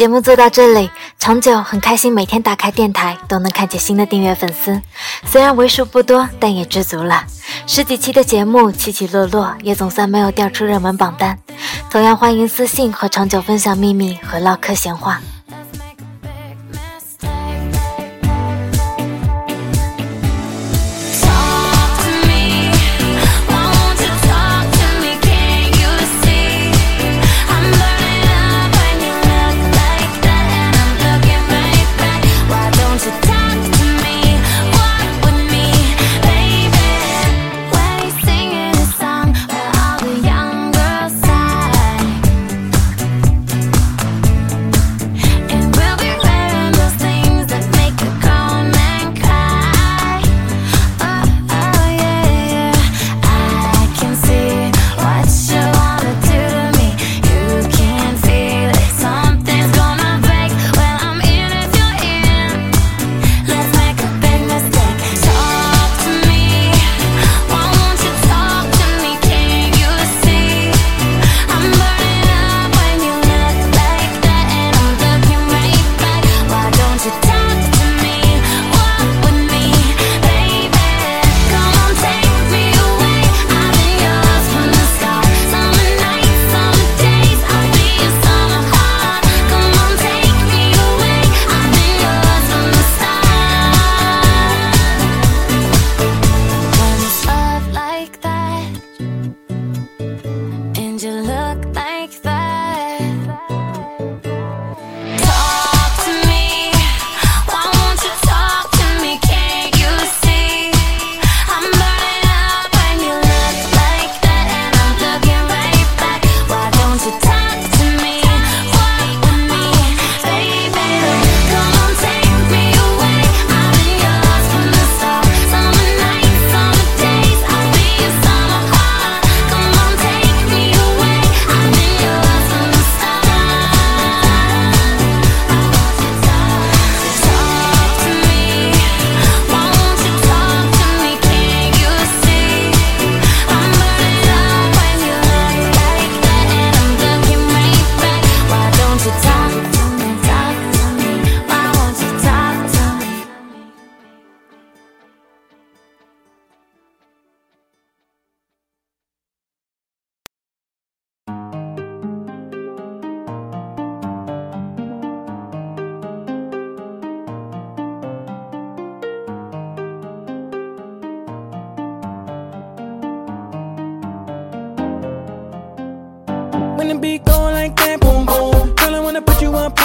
节目做到这里，长久很开心，每天打开电台都能看见新的订阅粉丝，虽然为数不多，但也知足了。十几期的节目起起落落，也总算没有掉出热门榜单。同样欢迎私信和长久分享秘密和唠嗑闲话。be going like that, boom boom. Girl, I wanna put you up.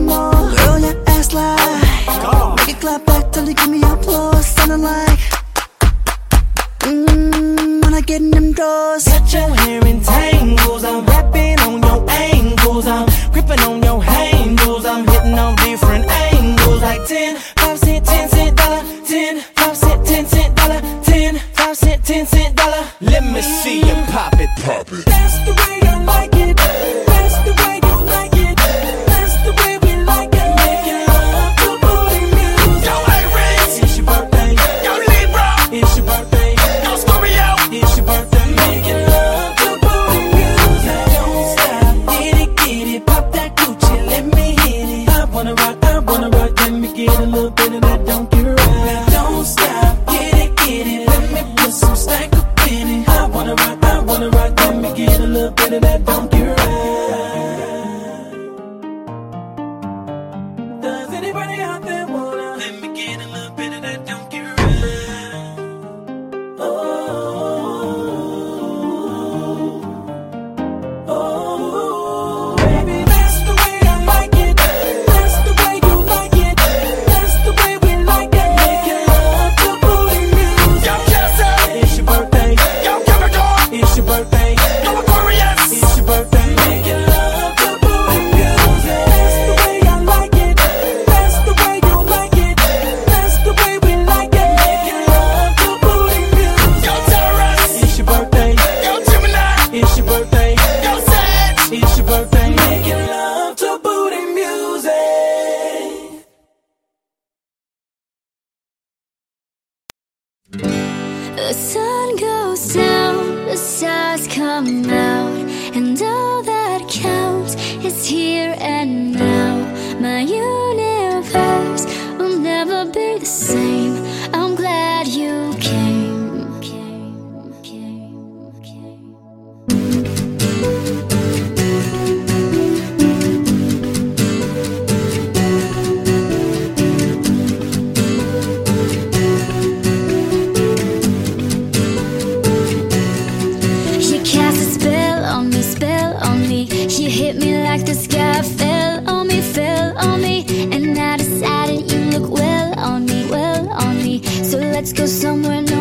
more. Girl, your ass like. Make it clap back till you give me applause. Sounding like. Mmm, when I get in them doors. Got your hair in tangles. I'm rapping on your angles. I'm gripping on your handles. I'm hitting on different angles. Like 10, 5 cent, 10 cent dollar. 10, 5 cent, 10 cent dollar. 10, 5 cent, 10 cent dollar. Let me see you pop it. Pop it. That's the way I like it. burning up and Let's go somewhere. No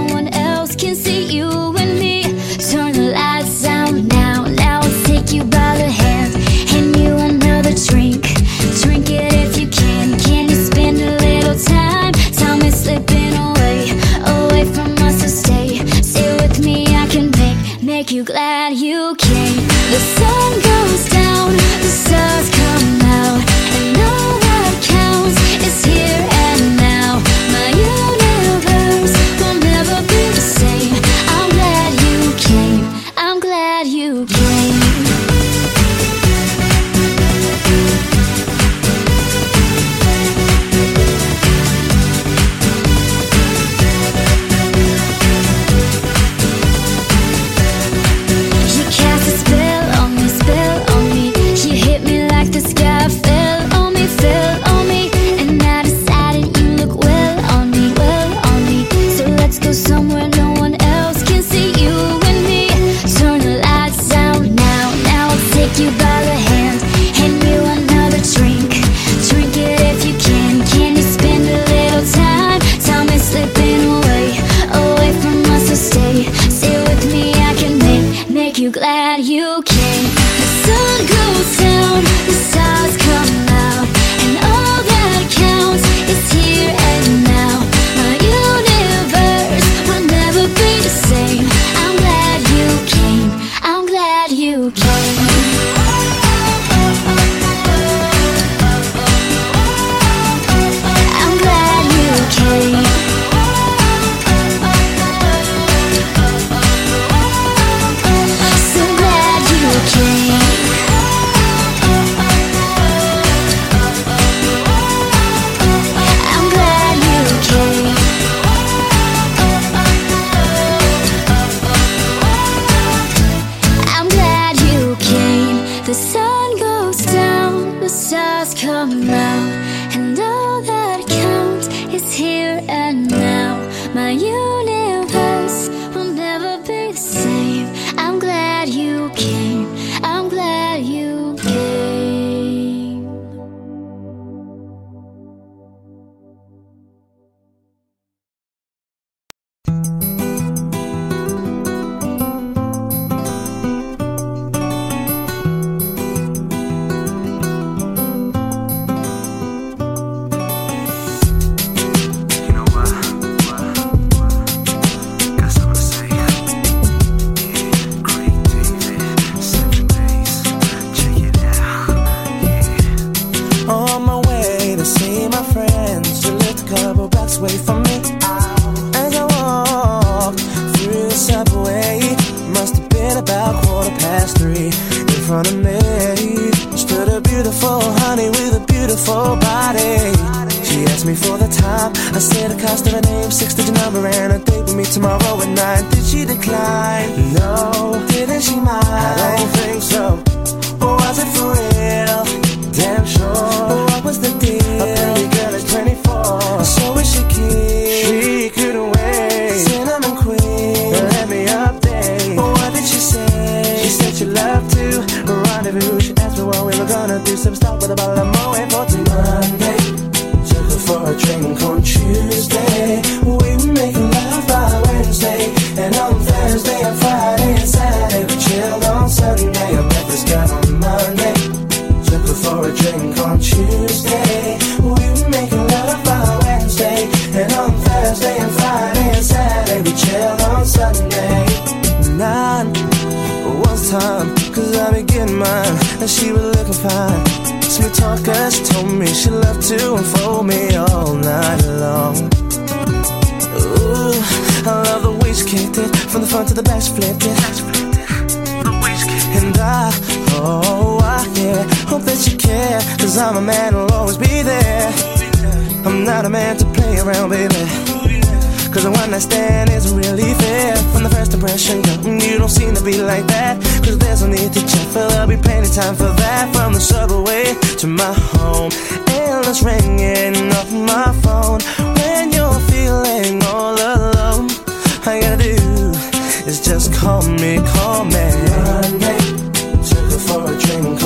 tomorrow at night. Did she decline? No, didn't she mind? I don't think so. Or was it for real? Damn sure. But what was the deal? A pretty girl at 24. So is she kid? She couldn't wait. Cinnamon queen. Let me update. But what did she say? She said she loved to rendezvous. She asked me what we were gonna do. Some stuff with a bottle of she was looking fine. Sweet talker, she told me she loved to unfold me all night long. Ooh, I love the way she kicked it from the front to the back, she flipped it. And I, oh, I, yeah, hope that you care. Cause I'm a man who'll always be there. I'm not a man to play around, baby. Cause the one I stand isn't really fair. Girl, you don't seem to be like that. Cause there's no need to check, for there'll be plenty time for that. From the subway to my home, endless ringing off my phone. When you're feeling all alone, all you gotta do is just call me, call me. Took her for a drink